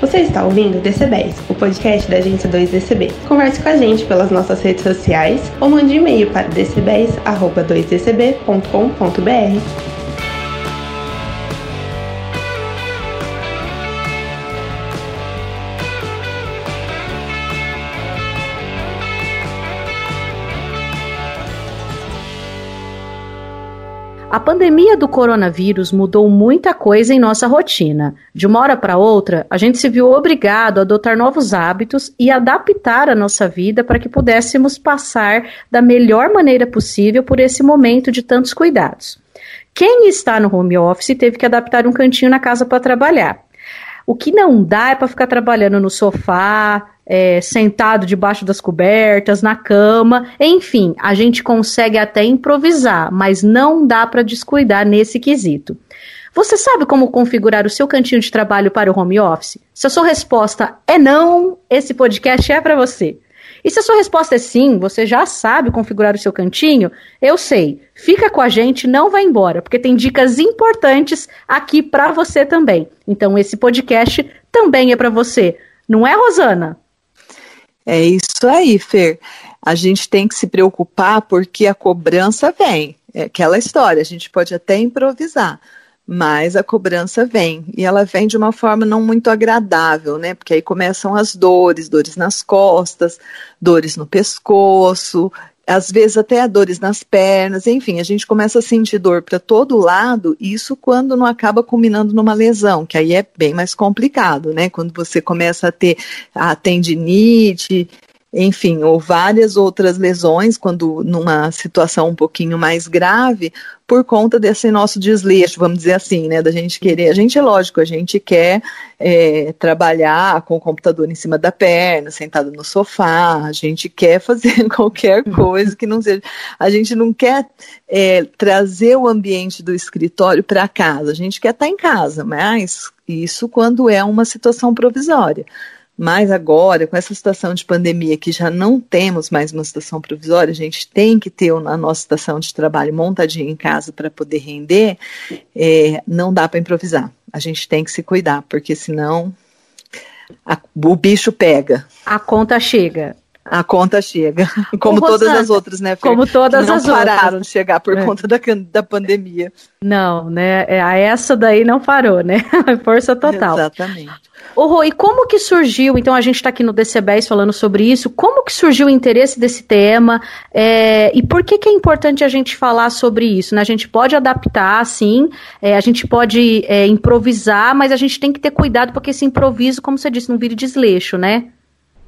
Você está ouvindo DCBs, o podcast da agência 2DCB. Converse com a gente pelas nossas redes sociais ou mande e-mail para dcbs@2dcb.com.br. pandemia do coronavírus mudou muita coisa em nossa rotina. De uma hora para outra, a gente se viu obrigado a adotar novos hábitos e adaptar a nossa vida para que pudéssemos passar da melhor maneira possível por esse momento de tantos cuidados. Quem está no home office teve que adaptar um cantinho na casa para trabalhar. O que não dá é para ficar trabalhando no sofá, é, sentado debaixo das cobertas, na cama, enfim, a gente consegue até improvisar, mas não dá para descuidar nesse quesito. Você sabe como configurar o seu cantinho de trabalho para o home office? Se a sua resposta é não, esse podcast é para você. E se a sua resposta é sim, você já sabe configurar o seu cantinho, eu sei. Fica com a gente, não vai embora, porque tem dicas importantes aqui para você também. Então esse podcast também é para você. Não é, Rosana? É isso aí, Fer. A gente tem que se preocupar porque a cobrança vem. É aquela história, a gente pode até improvisar, mas a cobrança vem. E ela vem de uma forma não muito agradável, né? Porque aí começam as dores, dores nas costas, dores no pescoço, às vezes até dores nas pernas, enfim, a gente começa a sentir dor para todo lado, isso quando não acaba culminando numa lesão, que aí é bem mais complicado, né? Quando você começa a ter a tendinite, enfim, ou várias outras lesões, quando numa situação um pouquinho mais grave, por conta desse nosso desleixo, vamos dizer assim, né, da gente querer, a gente é lógico, a gente quer é, trabalhar com o computador em cima da perna, sentado no sofá, a gente quer fazer qualquer uhum. coisa que não seja, a gente não quer é, trazer o ambiente do escritório para casa, a gente quer estar em casa, mas isso quando é uma situação provisória. Mas agora, com essa situação de pandemia, que já não temos mais uma situação provisória, a gente tem que ter a nossa estação de trabalho montadinha em casa para poder render, é, não dá para improvisar. A gente tem que se cuidar, porque senão a, o bicho pega. A conta chega. A conta chega, como todas as outras, né? Fer? Como todas que não as pararam outras. de chegar por é. conta da, da pandemia. Não, né? É, essa daí não parou, né? Força total. Exatamente. Ô, Rô, e como que surgiu? Então a gente está aqui no DCBES falando sobre isso. Como que surgiu o interesse desse tema? É, e por que que é importante a gente falar sobre isso? Né? A gente pode adaptar, sim. É, a gente pode é, improvisar, mas a gente tem que ter cuidado porque esse improviso, como você disse, não vire desleixo, né?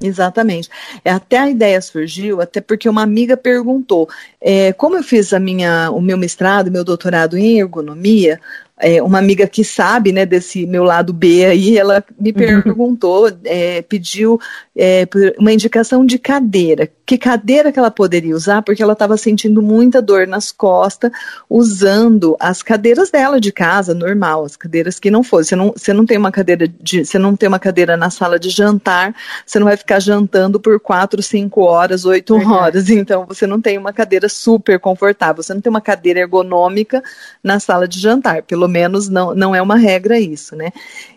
Exatamente. É, até a ideia surgiu, até porque uma amiga perguntou, é, como eu fiz a minha, o meu mestrado, meu doutorado em ergonomia, é, uma amiga que sabe, né, desse meu lado B aí, ela me uhum. perguntou, é, pediu é, uma indicação de cadeira. Que cadeira que ela poderia usar? Porque ela estava sentindo muita dor nas costas, usando as cadeiras dela de casa, normal, as cadeiras que não fossem. Você não, você não tem uma cadeira de, você não tem uma cadeira na sala de jantar, você não vai ficar jantando por quatro, cinco horas, oito horas. Então você não tem uma cadeira super confortável, você não tem uma cadeira ergonômica na sala de jantar. Pelo menos não, não é uma regra isso, né?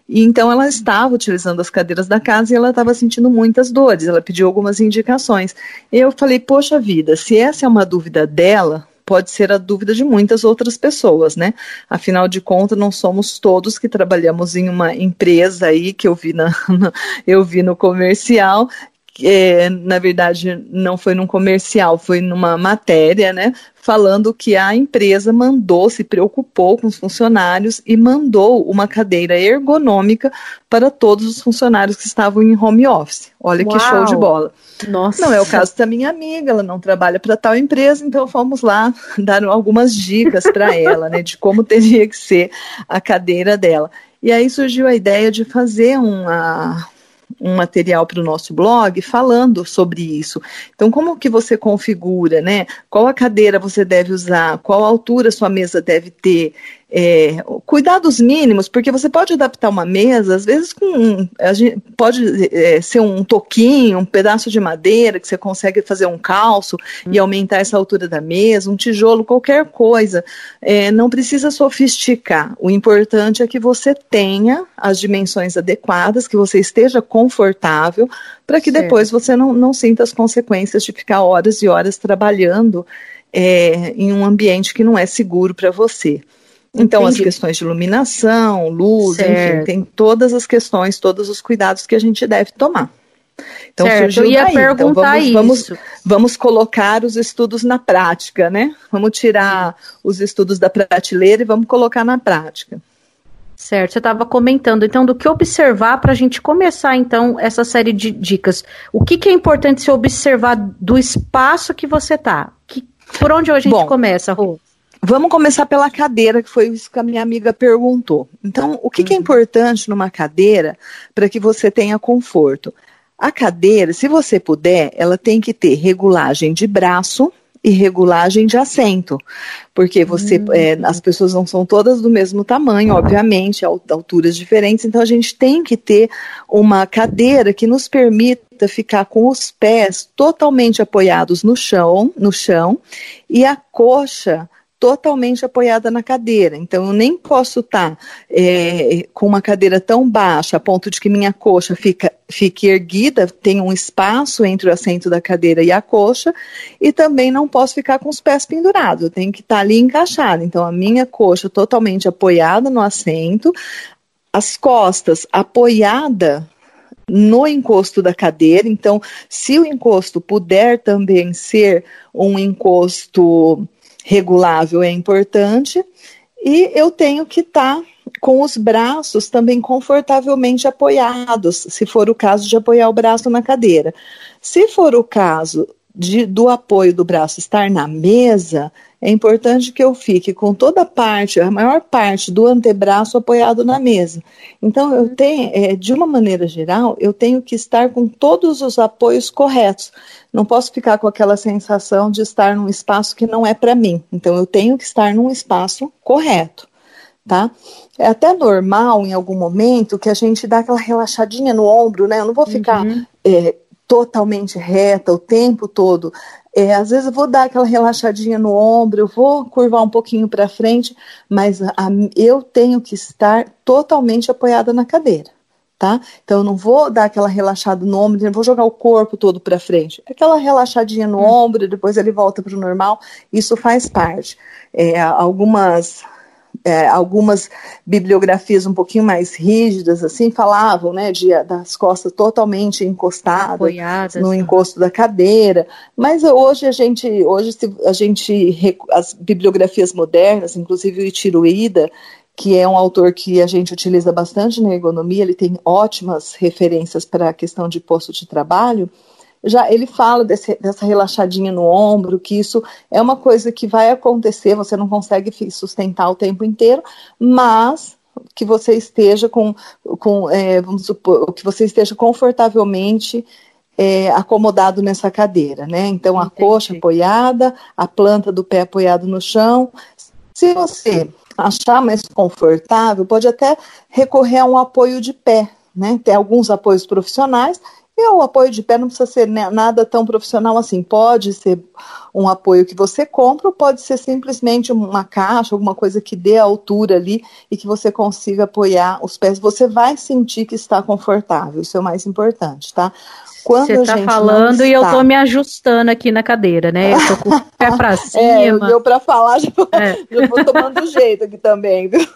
E então ela estava utilizando as cadeiras da casa e ela estava sentindo muitas dores. Ela pediu algumas indicações. Eu falei, poxa vida, se essa é uma dúvida dela, pode ser a dúvida de muitas outras pessoas, né? Afinal de contas, não somos todos que trabalhamos em uma empresa aí que eu vi, na, eu vi no comercial é, na verdade, não foi num comercial, foi numa matéria, né? Falando que a empresa mandou, se preocupou com os funcionários e mandou uma cadeira ergonômica para todos os funcionários que estavam em home office. Olha Uau. que show de bola. Nossa. Não é o caso da minha amiga, ela não trabalha para tal empresa, então fomos lá dar algumas dicas para ela, né, de como teria que ser a cadeira dela. E aí surgiu a ideia de fazer uma, um material para o nosso blog falando sobre isso. Então, como que você configura, né? Qual a cadeira você deve usar? Qual altura sua mesa deve ter? É, cuidados mínimos, porque você pode adaptar uma mesa, às vezes com pode é, ser um toquinho, um pedaço de madeira que você consegue fazer um calço hum. e aumentar essa altura da mesa, um tijolo, qualquer coisa. É, não precisa sofisticar. O importante é que você tenha as dimensões adequadas, que você esteja confortável, para que certo. depois você não, não sinta as consequências de ficar horas e horas trabalhando é, em um ambiente que não é seguro para você. Então, Entendi. as questões de iluminação, luz, certo. enfim, tem todas as questões, todos os cuidados que a gente deve tomar. Então, certo, surgiu eu ia daí. perguntar então, vamos, isso. Vamos, vamos colocar os estudos na prática, né? Vamos tirar os estudos da prateleira e vamos colocar na prática. Certo, você estava comentando, então, do que observar para a gente começar, então, essa série de dicas. O que, que é importante se observar do espaço que você está? Por onde a gente Bom, começa, Rô? Vamos começar pela cadeira, que foi isso que a minha amiga perguntou. Então, o que, uhum. que é uhum. importante numa cadeira para que você tenha conforto? A cadeira, se você puder, ela tem que ter regulagem de braço e regulagem de assento, porque você, uhum. é, as pessoas não são todas do mesmo tamanho, obviamente, alturas diferentes, então a gente tem que ter uma cadeira que nos permita ficar com os pés totalmente apoiados no chão, no chão, e a coxa totalmente apoiada na cadeira. Então, eu nem posso estar tá, é, com uma cadeira tão baixa, a ponto de que minha coxa fica, fique erguida, tem um espaço entre o assento da cadeira e a coxa, e também não posso ficar com os pés pendurados, eu tenho que estar tá ali encaixada. Então, a minha coxa totalmente apoiada no assento, as costas apoiada no encosto da cadeira. Então, se o encosto puder também ser um encosto regulável é importante e eu tenho que estar tá com os braços também confortavelmente apoiados, se for o caso de apoiar o braço na cadeira. Se for o caso de, do apoio do braço estar na mesa, é importante que eu fique com toda a parte, a maior parte do antebraço apoiado na mesa. Então, eu tenho, é, de uma maneira geral, eu tenho que estar com todos os apoios corretos. Não posso ficar com aquela sensação de estar num espaço que não é para mim. Então, eu tenho que estar num espaço correto, tá? É até normal, em algum momento, que a gente dá aquela relaxadinha no ombro, né? Eu não vou ficar uhum. é, totalmente reta o tempo todo. É, às vezes eu vou dar aquela relaxadinha no ombro, eu vou curvar um pouquinho para frente, mas a, eu tenho que estar totalmente apoiada na cadeira, tá? Então eu não vou dar aquela relaxada no ombro, não vou jogar o corpo todo para frente. Aquela relaxadinha no hum. ombro, depois ele volta para o normal, isso faz parte. É, algumas é, algumas bibliografias um pouquinho mais rígidas, assim, falavam, né, de, das costas totalmente encostadas Apoiadas, no encosto da cadeira, mas hoje a gente, hoje a gente, as bibliografias modernas, inclusive o Itiruída, que é um autor que a gente utiliza bastante na ergonomia, ele tem ótimas referências para a questão de posto de trabalho, já ele fala desse, dessa relaxadinha no ombro, que isso é uma coisa que vai acontecer, você não consegue sustentar o tempo inteiro, mas que você esteja com, com é, vamos supor, que você esteja confortavelmente é, acomodado nessa cadeira, né? Então a Entendi. coxa apoiada, a planta do pé apoiado no chão. Se você achar mais confortável, pode até recorrer a um apoio de pé, né? Tem alguns apoios profissionais e o apoio de pé não precisa ser nada tão profissional assim. Pode ser um apoio que você compra, ou pode ser simplesmente uma caixa, alguma coisa que dê a altura ali e que você consiga apoiar os pés. Você vai sentir que está confortável, isso é o mais importante, tá? Quando Você tá falando está... e eu tô me ajustando aqui na cadeira, né? Eu tô com o pé pra é, cima. É, deu pra falar, já, é. já vou tomando jeito aqui também, viu?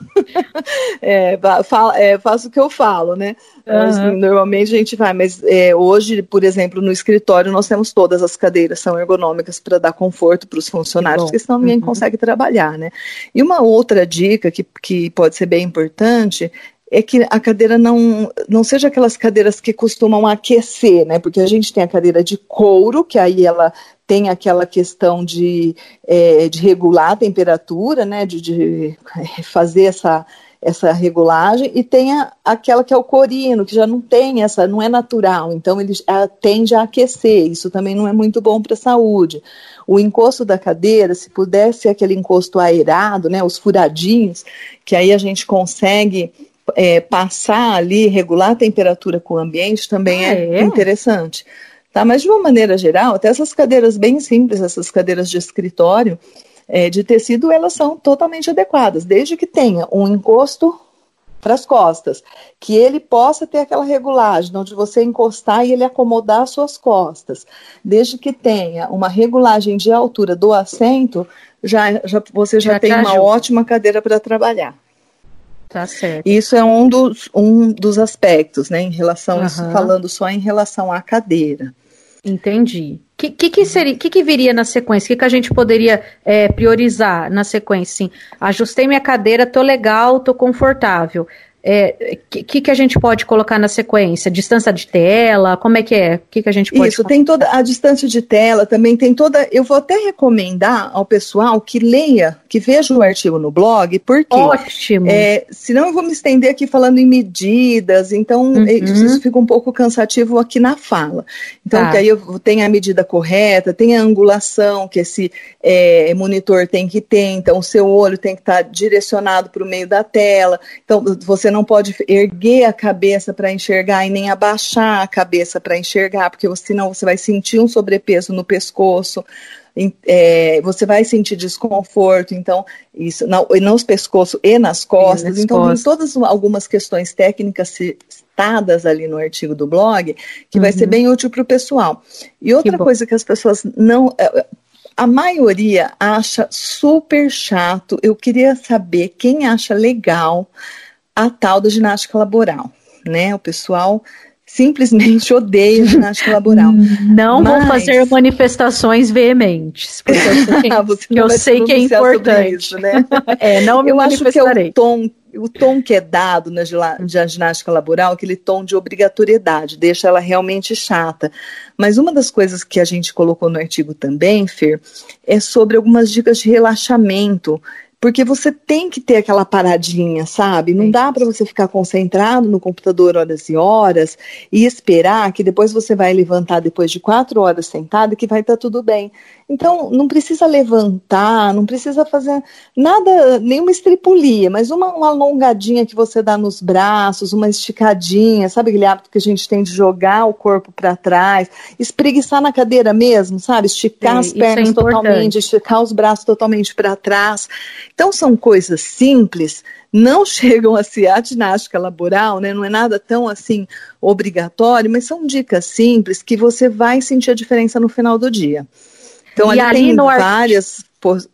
É, fa é, faço o que eu falo, né? Uhum. Normalmente a gente vai, mas é, hoje, por exemplo, no escritório nós temos todas as cadeiras, são ergonômicas para dar conforto para os funcionários, porque senão ninguém uhum. consegue trabalhar, né? E uma outra dica que, que pode ser bem importante é que a cadeira não, não seja aquelas cadeiras que costumam aquecer, né? Porque a gente tem a cadeira de couro, que aí ela tem aquela questão de, é, de regular a temperatura, né? De, de fazer essa, essa regulagem, e tem a, aquela que é o corino, que já não tem essa, não é natural, então ele tende a aquecer, isso também não é muito bom para a saúde. O encosto da cadeira, se pudesse aquele encosto aerado, né, os furadinhos, que aí a gente consegue é, passar ali, regular a temperatura com o ambiente, também ah, é, é interessante. Tá? Mas de uma maneira geral, até essas cadeiras bem simples, essas cadeiras de escritório, é, de tecido, elas são totalmente adequadas, desde que tenha um encosto para as costas, que ele possa ter aquela regulagem, onde você encostar e ele acomodar as suas costas, desde que tenha uma regulagem de altura do assento, já, já você já, já tem uma ótima cadeira para trabalhar. Tá certo. Isso é um dos, um dos aspectos, né, em relação, uhum. falando só em relação à cadeira. Entendi. O que, que, que, seria, que, que viria na sequência? O que, que a gente poderia é, priorizar na sequência? Sim, ajustei minha cadeira, tô legal, tô confortável é, que, que a gente pode colocar na sequência? Distância de tela? Como é que é? O que, que a gente pode Isso, tem toda a distância de tela, também tem toda. Eu vou até recomendar ao pessoal que leia, que veja o artigo no blog, porque. Ótimo. É, senão eu vou me estender aqui falando em medidas, então uhum. isso fica um pouco cansativo aqui na fala. Então, tá. que aí eu tenho a medida correta, tem a angulação que esse é, monitor tem que ter, então o seu olho tem que estar direcionado para o meio da tela. Então, você não não pode erguer a cabeça para enxergar e nem abaixar a cabeça para enxergar, porque senão você vai sentir um sobrepeso no pescoço. É, você vai sentir desconforto, então, isso, não, nos pescoços e nas costas. E então, costas. tem todas algumas questões técnicas citadas ali no artigo do blog, que uhum. vai ser uhum. bem útil para o pessoal. E outra que coisa que as pessoas não. É, a maioria acha super chato. Eu queria saber quem acha legal a tal da ginástica laboral, né? O pessoal simplesmente odeia ginástica laboral. Não Mas... vou fazer manifestações veementes, porque eu sei que, ah, eu sei que é importante. Isso, né? é, não me eu acho que é o tom, o tom que é dado na, na ginástica laboral, aquele tom de obrigatoriedade, deixa ela realmente chata. Mas uma das coisas que a gente colocou no artigo também, Fer, é sobre algumas dicas de relaxamento porque você tem que ter aquela paradinha, sabe? Não dá para você ficar concentrado no computador horas e horas e esperar que depois você vai levantar depois de quatro horas sentado e que vai estar tá tudo bem. Então, não precisa levantar, não precisa fazer nada, nenhuma estripulia, mas uma, uma alongadinha que você dá nos braços, uma esticadinha, sabe aquele hábito que a gente tem de jogar o corpo para trás, espreguiçar na cadeira mesmo, sabe? Esticar Sim, as é pernas é totalmente, esticar os braços totalmente para trás. Então, são coisas simples, não chegam a ser a ginástica laboral, né? Não é nada tão assim obrigatório, mas são dicas simples que você vai sentir a diferença no final do dia. Então, e ali, ali tem várias.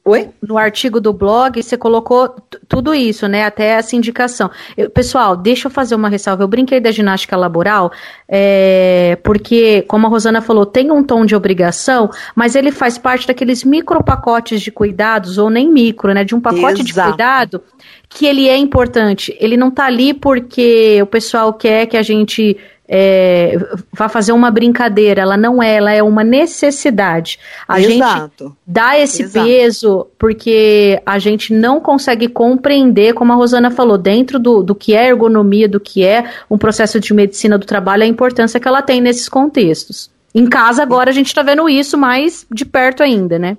Oi? No artigo do blog, você colocou tudo isso, né? Até essa indicação. Eu, pessoal, deixa eu fazer uma ressalva. Eu brinquei da ginástica laboral, é, porque, como a Rosana falou, tem um tom de obrigação, mas ele faz parte daqueles micro pacotes de cuidados, ou nem micro, né? De um pacote Exato. de cuidado que ele é importante. Ele não tá ali porque o pessoal quer que a gente é, vai fazer uma brincadeira, ela não é, ela é uma necessidade. A Exato. gente dá esse Exato. peso porque a gente não consegue compreender, como a Rosana falou, dentro do, do que é ergonomia, do que é um processo de medicina do trabalho, a importância que ela tem nesses contextos. Em casa, agora, a gente está vendo isso mais de perto ainda, né?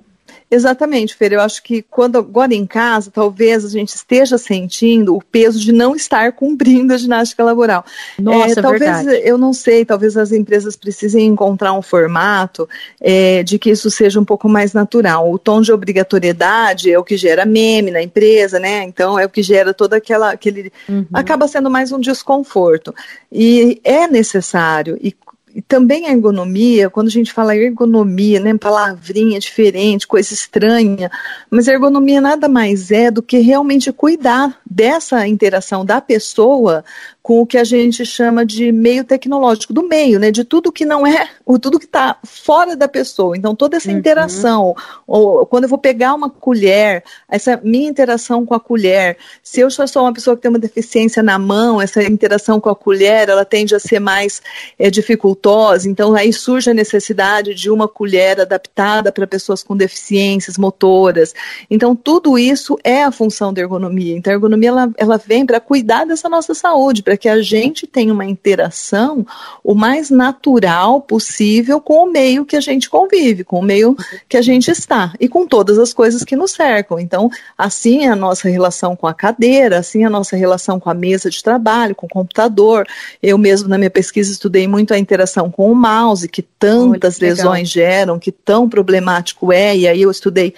Exatamente, Fer. Eu acho que quando agora em casa, talvez a gente esteja sentindo o peso de não estar cumprindo a ginástica laboral. Nossa, é, talvez verdade. eu não sei, talvez as empresas precisem encontrar um formato é, de que isso seja um pouco mais natural. O tom de obrigatoriedade é o que gera meme na empresa, né? Então é o que gera toda aquela aquele uhum. acaba sendo mais um desconforto. E é necessário e e também a ergonomia, quando a gente fala ergonomia, né, palavrinha diferente, coisa estranha, mas a ergonomia nada mais é do que realmente cuidar dessa interação da pessoa com o que a gente chama de meio tecnológico, do meio, né? De tudo que não é, o tudo que está fora da pessoa. Então, toda essa uhum. interação, ou quando eu vou pegar uma colher, essa minha interação com a colher, se eu só sou uma pessoa que tem uma deficiência na mão, essa interação com a colher, ela tende a ser mais é, dificultosa. Então, aí surge a necessidade de uma colher adaptada para pessoas com deficiências motoras. Então, tudo isso é a função da ergonomia. Então, a ergonomia ela, ela vem para cuidar dessa nossa saúde, para que a gente tenha uma interação o mais natural possível com o meio que a gente convive, com o meio que a gente está e com todas as coisas que nos cercam. Então, assim é a nossa relação com a cadeira, assim é a nossa relação com a mesa de trabalho, com o computador. Eu mesmo na minha pesquisa estudei muito a interação com o mouse, que tantas lesões geram, que tão problemático é, e aí eu estudei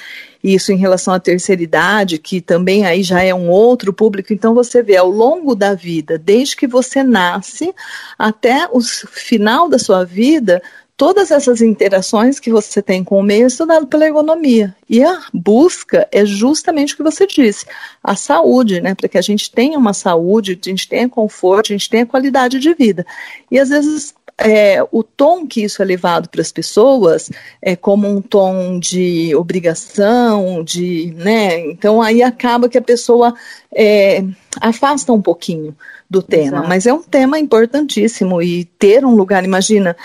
isso em relação à terceira idade, que também aí já é um outro público. Então você vê ao longo da vida, desde que você nasce até o final da sua vida, todas essas interações que você tem com o meio é estudado pela ergonomia. E a busca é justamente o que você disse, a saúde, né? Para que a gente tenha uma saúde, a gente tenha conforto, a gente tenha qualidade de vida. E às vezes é, o tom que isso é levado para as pessoas é como um tom de obrigação, de, né? Então aí acaba que a pessoa é, afasta um pouquinho do tema, Exato. mas é um tema importantíssimo e ter um lugar, imagina,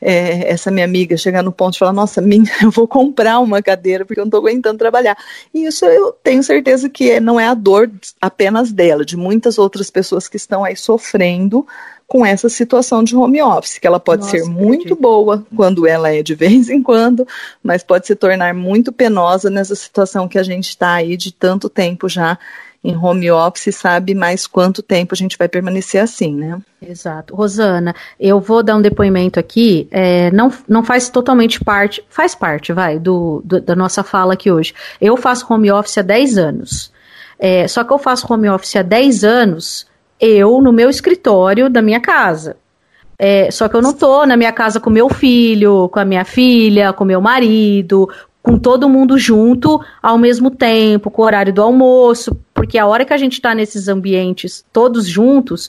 é, essa minha amiga chegar no ponto de falar, nossa, minha, eu vou comprar uma cadeira porque eu não estou aguentando trabalhar. E isso eu tenho certeza que não é a dor apenas dela, de muitas outras pessoas que estão aí sofrendo com essa situação de home office, que ela pode Nossa, ser muito boa quando ela é de vez em quando, mas pode se tornar muito penosa nessa situação que a gente está aí de tanto tempo já em home office, sabe mais quanto tempo a gente vai permanecer assim, né? Exato. Rosana, eu vou dar um depoimento aqui, é, não, não faz totalmente parte, faz parte, vai, do, do, da nossa fala aqui hoje. Eu faço home office há 10 anos. É, só que eu faço home office há 10 anos eu no meu escritório da minha casa. É, só que eu não tô na minha casa com meu filho, com a minha filha, com meu marido, com todo mundo junto ao mesmo tempo, com o horário do almoço, porque a hora que a gente está nesses ambientes todos juntos,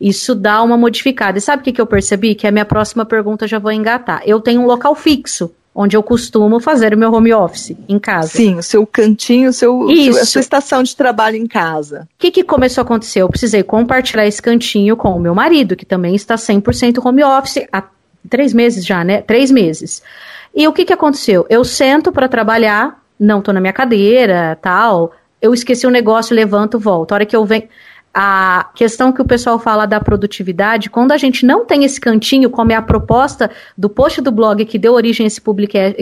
isso dá uma modificada. E sabe o que, que eu percebi? Que a minha próxima pergunta já vou engatar. Eu tenho um local fixo onde eu costumo fazer o meu home office em casa. Sim, o seu cantinho, o seu, Isso. a sua estação de trabalho em casa. O que, que começou a acontecer? Eu precisei compartilhar esse cantinho com o meu marido, que também está 100% home office há três meses já, né? Três meses. E o que, que aconteceu? Eu sento para trabalhar, não estou na minha cadeira, tal. Eu esqueci um negócio, levanto, volto. A hora que eu venho a questão que o pessoal fala da produtividade, quando a gente não tem esse cantinho, como é a proposta do post do blog que deu origem a esse,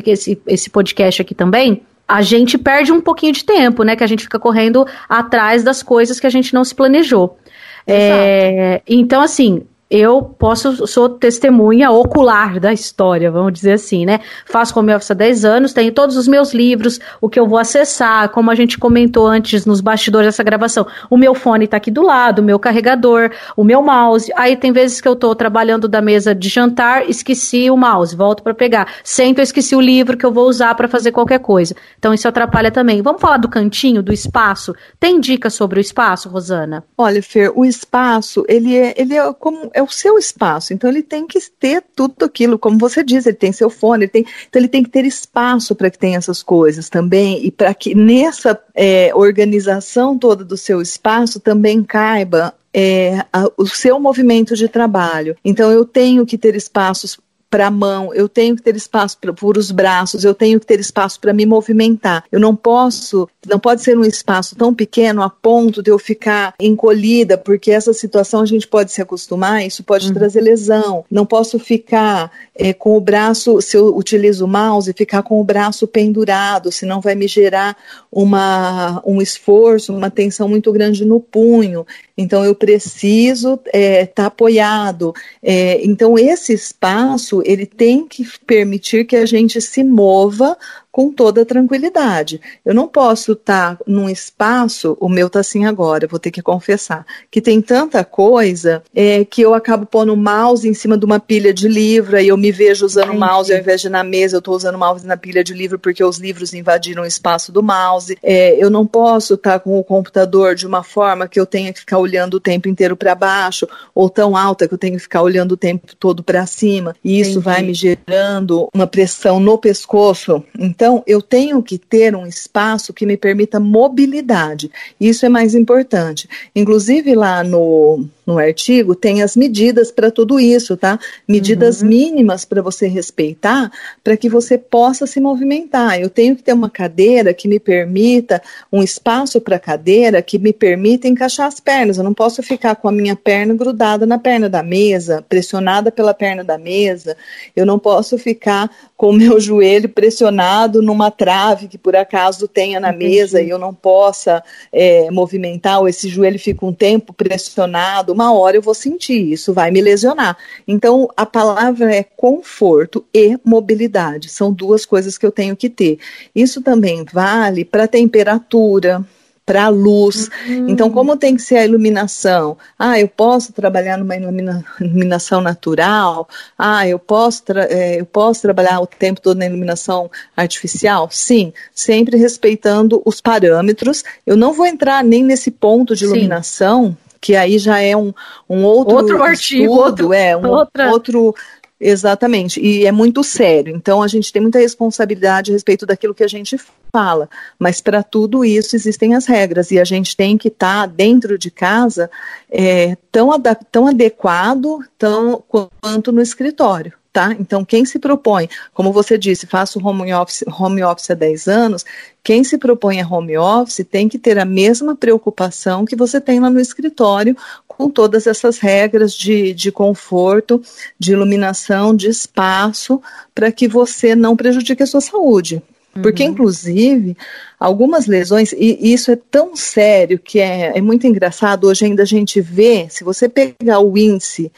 esse, esse podcast aqui também, a gente perde um pouquinho de tempo, né? Que a gente fica correndo atrás das coisas que a gente não se planejou. É, então, assim, eu posso, sou testemunha ocular da história, vamos dizer assim, né? Faço home office há 10 anos, tenho todos os meus livros, o que eu vou acessar, como a gente comentou antes nos bastidores dessa gravação. O meu fone está aqui do lado, o meu carregador, o meu mouse. Aí tem vezes que eu estou trabalhando da mesa de jantar, esqueci o mouse, volto para pegar. Sento, esqueci o livro que eu vou usar para fazer qualquer coisa. Então isso atrapalha também. Vamos falar do cantinho, do espaço? Tem dicas sobre o espaço, Rosana? Olha, Fer, o espaço, ele é, ele é como é o seu espaço. Então ele tem que ter tudo aquilo, como você diz, ele tem seu fone, ele tem, então ele tem que ter espaço para que tenha essas coisas também e para que nessa é, organização toda do seu espaço também caiba é, a, o seu movimento de trabalho. Então eu tenho que ter espaços para a mão, eu tenho que ter espaço para os braços, eu tenho que ter espaço para me movimentar. Eu não posso, não pode ser um espaço tão pequeno a ponto de eu ficar encolhida, porque essa situação a gente pode se acostumar, isso pode uhum. trazer lesão. Não posso ficar é, com o braço, se eu utilizo o mouse, ficar com o braço pendurado, senão vai me gerar uma, um esforço, uma tensão muito grande no punho. Então eu preciso estar é, tá apoiado. É, então esse espaço ele tem que permitir que a gente se mova com toda tranquilidade. Eu não posso estar tá num espaço, o meu tá assim agora, vou ter que confessar, que tem tanta coisa é, que eu acabo pondo o mouse em cima de uma pilha de livro, e eu me vejo usando o mouse ao invés de na mesa, eu estou usando o mouse na pilha de livro porque os livros invadiram o espaço do mouse. É, eu não posso estar tá com o computador de uma forma que eu tenha que ficar olhando o tempo inteiro para baixo, ou tão alta que eu tenho que ficar olhando o tempo todo para cima, e isso Entendi. vai me gerando uma pressão no pescoço. Então, então, eu tenho que ter um espaço que me permita mobilidade. Isso é mais importante. Inclusive, lá no, no artigo, tem as medidas para tudo isso, tá? Medidas uhum. mínimas para você respeitar, para que você possa se movimentar. Eu tenho que ter uma cadeira que me permita, um espaço para a cadeira que me permita encaixar as pernas. Eu não posso ficar com a minha perna grudada na perna da mesa, pressionada pela perna da mesa. Eu não posso ficar com o meu joelho pressionado numa trave que por acaso tenha na Entendi. mesa e eu não possa é, movimentar, ou esse joelho fica um tempo pressionado uma hora eu vou sentir, isso vai me lesionar. Então, a palavra é conforto e mobilidade, são duas coisas que eu tenho que ter. Isso também vale para temperatura, para a luz. Uhum. Então, como tem que ser a iluminação? Ah, eu posso trabalhar numa ilumina iluminação natural? Ah, eu posso, é, eu posso trabalhar o tempo todo na iluminação artificial? Sim, sempre respeitando os parâmetros. Eu não vou entrar nem nesse ponto de iluminação. Sim que aí já é um, um outro, outro artigo, estudo, outro, é um outra... outro Exatamente, e é muito sério. Então a gente tem muita responsabilidade a respeito daquilo que a gente fala, mas para tudo isso existem as regras. E a gente tem que estar tá dentro de casa é, tão, tão adequado tão, quanto no escritório tá? Então, quem se propõe, como você disse, faço home office, home office há 10 anos, quem se propõe a home office tem que ter a mesma preocupação que você tem lá no escritório, com todas essas regras de, de conforto, de iluminação, de espaço, para que você não prejudique a sua saúde. Porque, uhum. inclusive, algumas lesões, e isso é tão sério que é, é muito engraçado, hoje ainda a gente vê, se você pegar o índice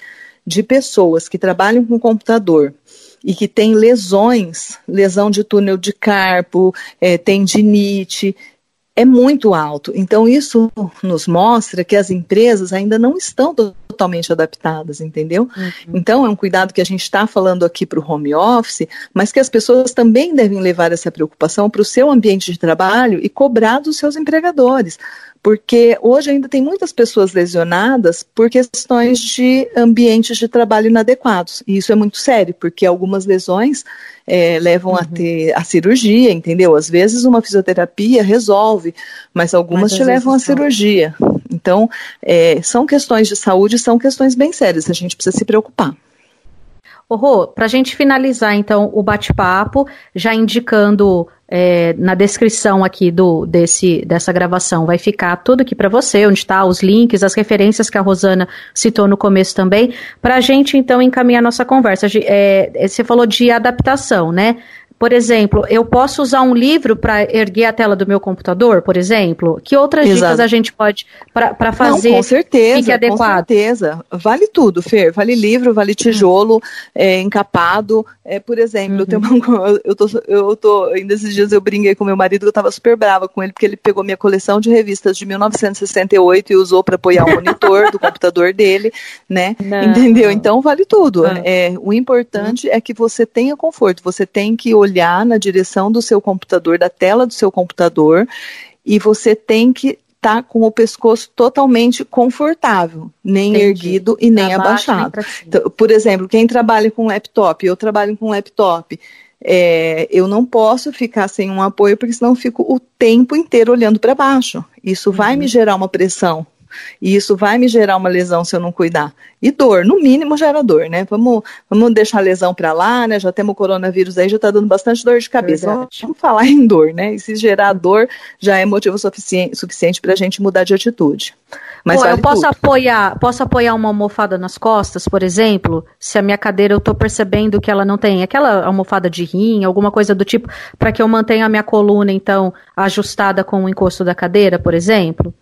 de pessoas que trabalham com computador e que têm lesões, lesão de túnel de carpo, é, tendinite, é muito alto. Então, isso nos mostra que as empresas ainda não estão totalmente adaptadas, entendeu? Uhum. Então, é um cuidado que a gente está falando aqui para o home office, mas que as pessoas também devem levar essa preocupação para o seu ambiente de trabalho e cobrar dos seus empregadores porque hoje ainda tem muitas pessoas lesionadas por questões de ambientes de trabalho inadequados. E isso é muito sério, porque algumas lesões é, levam uhum. a ter a cirurgia, entendeu? Às vezes uma fisioterapia resolve, mas algumas mas te levam à cirurgia. Então, é, são questões de saúde, são questões bem sérias, a gente precisa se preocupar. Ô, Rô, para a gente finalizar, então, o bate-papo, já indicando é, na descrição aqui do, desse, dessa gravação, vai ficar tudo aqui para você, onde está os links, as referências que a Rosana citou no começo também, para a gente, então, encaminhar nossa conversa. É, você falou de adaptação, né? Por exemplo, eu posso usar um livro para erguer a tela do meu computador, por exemplo? Que outras Exato. dicas a gente pode para fazer? Não, com certeza, fique adequado? com certeza. Vale tudo, Fer. Vale livro, vale tijolo, é, encapado. É, por exemplo, uhum. eu, tenho uma, eu, tô, eu tô, ainda esses dias eu brinquei com meu marido, eu estava super brava com ele, porque ele pegou minha coleção de revistas de 1968 e usou para apoiar o monitor do computador dele, né? Não. Entendeu? Então vale tudo. É, o importante uhum. é que você tenha conforto, você tem que olhar na direção do seu computador, da tela do seu computador, e você tem que estar tá com o pescoço totalmente confortável, nem Entendi. erguido e nem abaixado. Então, por exemplo, quem trabalha com laptop, eu trabalho com laptop. É, eu não posso ficar sem um apoio, porque senão eu fico o tempo inteiro olhando para baixo. Isso uhum. vai me gerar uma pressão. E isso vai me gerar uma lesão se eu não cuidar. E dor, no mínimo gera dor, né? Vamos, vamos deixar a lesão para lá, né? Já temos o coronavírus aí, já está dando bastante dor de cabeça. Verdade. Vamos falar em dor, né? E se gerar dor, já é motivo suficiente, suficiente para a gente mudar de atitude. Mas Pô, vale eu posso tudo. apoiar, posso apoiar uma almofada nas costas, por exemplo, se a minha cadeira eu estou percebendo que ela não tem aquela almofada de rim, alguma coisa do tipo, para que eu mantenha a minha coluna então ajustada com o encosto da cadeira, por exemplo?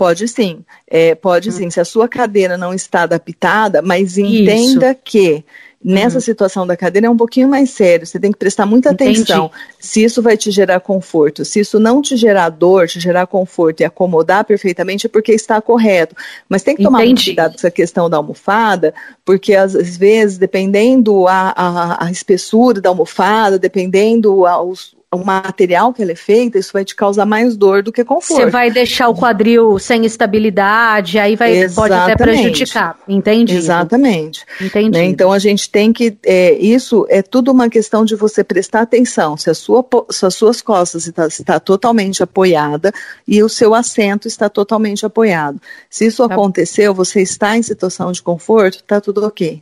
Pode sim, é, pode hum. sim. Se a sua cadeira não está adaptada, mas entenda Isso. que Nessa uhum. situação da cadeira é um pouquinho mais sério, você tem que prestar muita Entendi. atenção se isso vai te gerar conforto. Se isso não te gerar dor, te gerar conforto e acomodar perfeitamente, é porque está correto. Mas tem que tomar muito cuidado com essa questão da almofada, porque às vezes, dependendo a, a, a espessura da almofada, dependendo a, os, o material que ela é feita, isso vai te causar mais dor do que conforto. Você vai deixar o quadril sem estabilidade, aí vai, pode até prejudicar. Entendi. Exatamente. Entendi. Né? Então a gente tem que. É, isso é tudo uma questão de você prestar atenção. Se, a sua, se as suas costas está, está totalmente apoiada e o seu assento está totalmente apoiado. Se isso tá aconteceu, você está em situação de conforto, está tudo ok.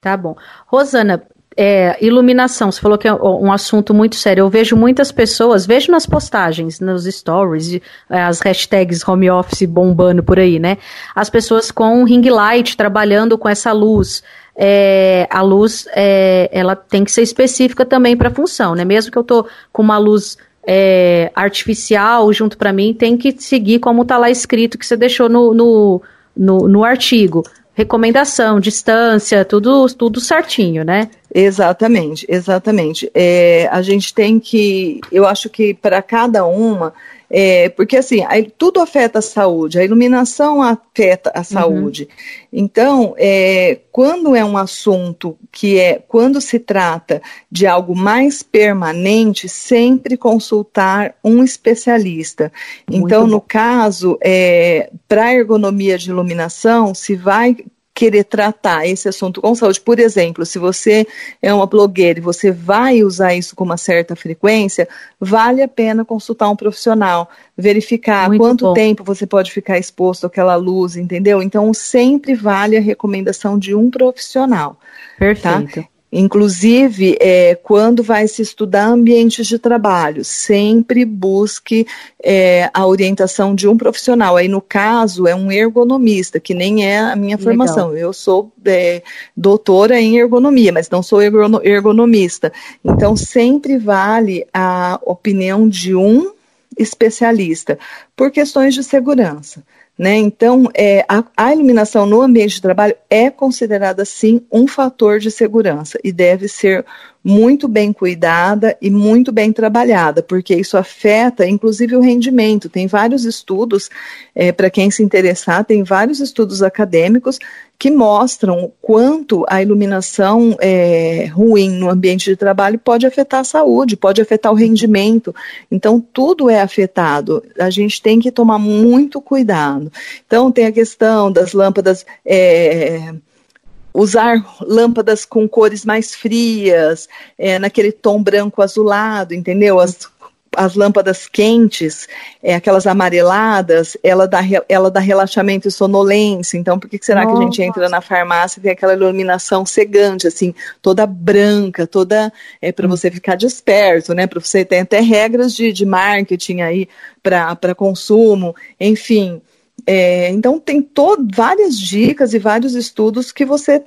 Tá bom. Rosana, é, iluminação, você falou que é um assunto muito sério. Eu vejo muitas pessoas, vejo nas postagens, nos stories, é, as hashtags home office bombando por aí, né? As pessoas com ring light trabalhando com essa luz. É, a luz, é, ela tem que ser específica também para a função, né? Mesmo que eu tô com uma luz é, artificial junto para mim, tem que seguir como está lá escrito que você deixou no, no, no, no artigo recomendação, distância, tudo, tudo certinho, né? Exatamente, exatamente. É, a gente tem que, eu acho que para cada uma, é, porque assim, tudo afeta a saúde, a iluminação afeta a uhum. saúde. Uhum. Então, é, quando é um assunto que é, quando se trata de algo mais permanente, sempre consultar um especialista. Muito então, bom. no caso, é, para ergonomia de iluminação, se vai querer tratar esse assunto com saúde. Por exemplo, se você é uma blogueira e você vai usar isso com uma certa frequência, vale a pena consultar um profissional, verificar Muito quanto bom. tempo você pode ficar exposto àquela luz, entendeu? Então, sempre vale a recomendação de um profissional. Tá? Perfeito. Tá? Inclusive, é, quando vai se estudar ambientes de trabalho, sempre busque é, a orientação de um profissional. Aí, no caso, é um ergonomista, que nem é a minha formação. Legal. Eu sou é, doutora em ergonomia, mas não sou ergonomista. Então, sempre vale a opinião de um especialista, por questões de segurança. Né? Então, é, a, a, iluminação no ambiente de trabalho é considerada, sim, um fator de segurança e deve ser muito bem cuidada e muito bem trabalhada, porque isso afeta, inclusive, o rendimento. Tem vários estudos, é, para quem se interessar, tem vários estudos acadêmicos que mostram quanto a iluminação é, ruim no ambiente de trabalho pode afetar a saúde, pode afetar o rendimento. Então, tudo é afetado. A gente tem que tomar muito cuidado. Então, tem a questão das lâmpadas. É, usar lâmpadas com cores mais frias, é, naquele tom branco azulado, entendeu? As, as lâmpadas quentes, é, aquelas amareladas, ela dá, ela dá relaxamento e sonolência. Então, por que será Nossa. que a gente entra na farmácia e tem aquela iluminação cegante, assim, toda branca, toda é para hum. você ficar desperto, né? Para você ter até regras de, de marketing aí para consumo, enfim. É, então, tem várias dicas e vários estudos que você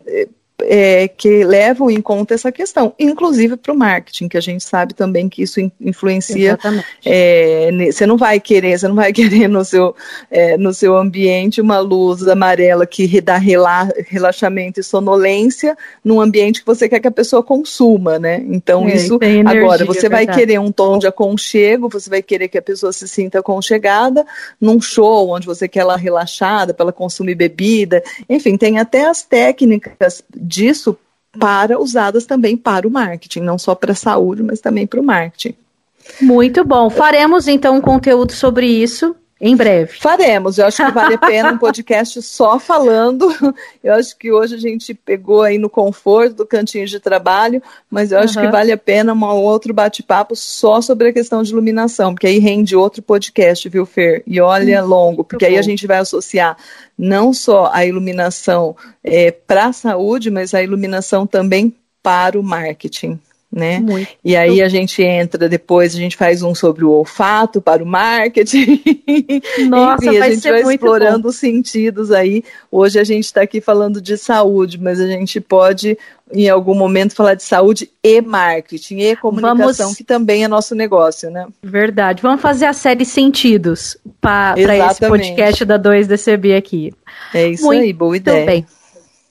é, que levam em conta essa questão, inclusive para o marketing, que a gente sabe também que isso influencia. É, você não vai querer, você não vai querer no seu, é, no seu ambiente uma luz amarela que dá rela, relaxamento e sonolência num ambiente que você quer que a pessoa consuma, né? Então, é, isso energia, agora você vai querer um tom de aconchego, você vai querer que a pessoa se sinta aconchegada num show onde você quer ela relaxada para ela consumir bebida, enfim, tem até as técnicas disso para usadas também para o marketing, não só para a saúde, mas também para o marketing. Muito bom. Faremos então um conteúdo sobre isso em breve. Faremos, eu acho que vale a pena um podcast só falando. Eu acho que hoje a gente pegou aí no conforto do cantinho de trabalho, mas eu acho uhum. que vale a pena um outro bate-papo só sobre a questão de iluminação, porque aí rende outro podcast, viu, Fer? E olha, hum, longo, porque aí a gente vai associar não só a iluminação é, para a saúde, mas a iluminação também para o marketing né? Muito. E aí a gente entra depois, a gente faz um sobre o olfato para o marketing. Nossa, Enfim, a gente vai explorando bom. os sentidos aí. Hoje a gente está aqui falando de saúde, mas a gente pode em algum momento falar de saúde e marketing e comunicação, Vamos... que também é nosso negócio, né? Verdade. Vamos fazer a série Sentidos para esse podcast da 2DCB aqui. É isso Muito aí, boa ideia. Bem.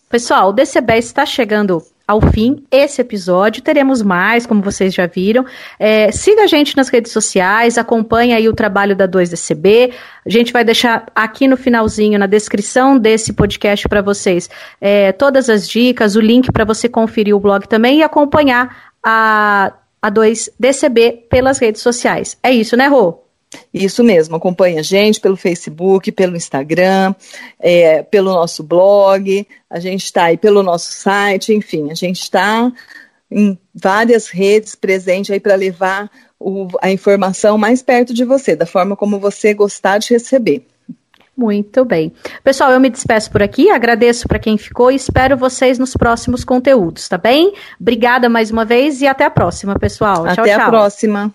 Pessoal, o DCB está chegando ao fim esse episódio. Teremos mais, como vocês já viram. É, siga a gente nas redes sociais, acompanhe aí o trabalho da 2DCB. A gente vai deixar aqui no finalzinho, na descrição desse podcast para vocês, é, todas as dicas, o link para você conferir o blog também e acompanhar a, a 2DCB pelas redes sociais. É isso, né, Rô? Isso mesmo, acompanha a gente pelo Facebook, pelo Instagram, é, pelo nosso blog, a gente está aí pelo nosso site, enfim, a gente está em várias redes presente aí para levar o, a informação mais perto de você, da forma como você gostar de receber. Muito bem. Pessoal, eu me despeço por aqui, agradeço para quem ficou e espero vocês nos próximos conteúdos, tá bem? Obrigada mais uma vez e até a próxima, pessoal. Até tchau, tchau. a próxima.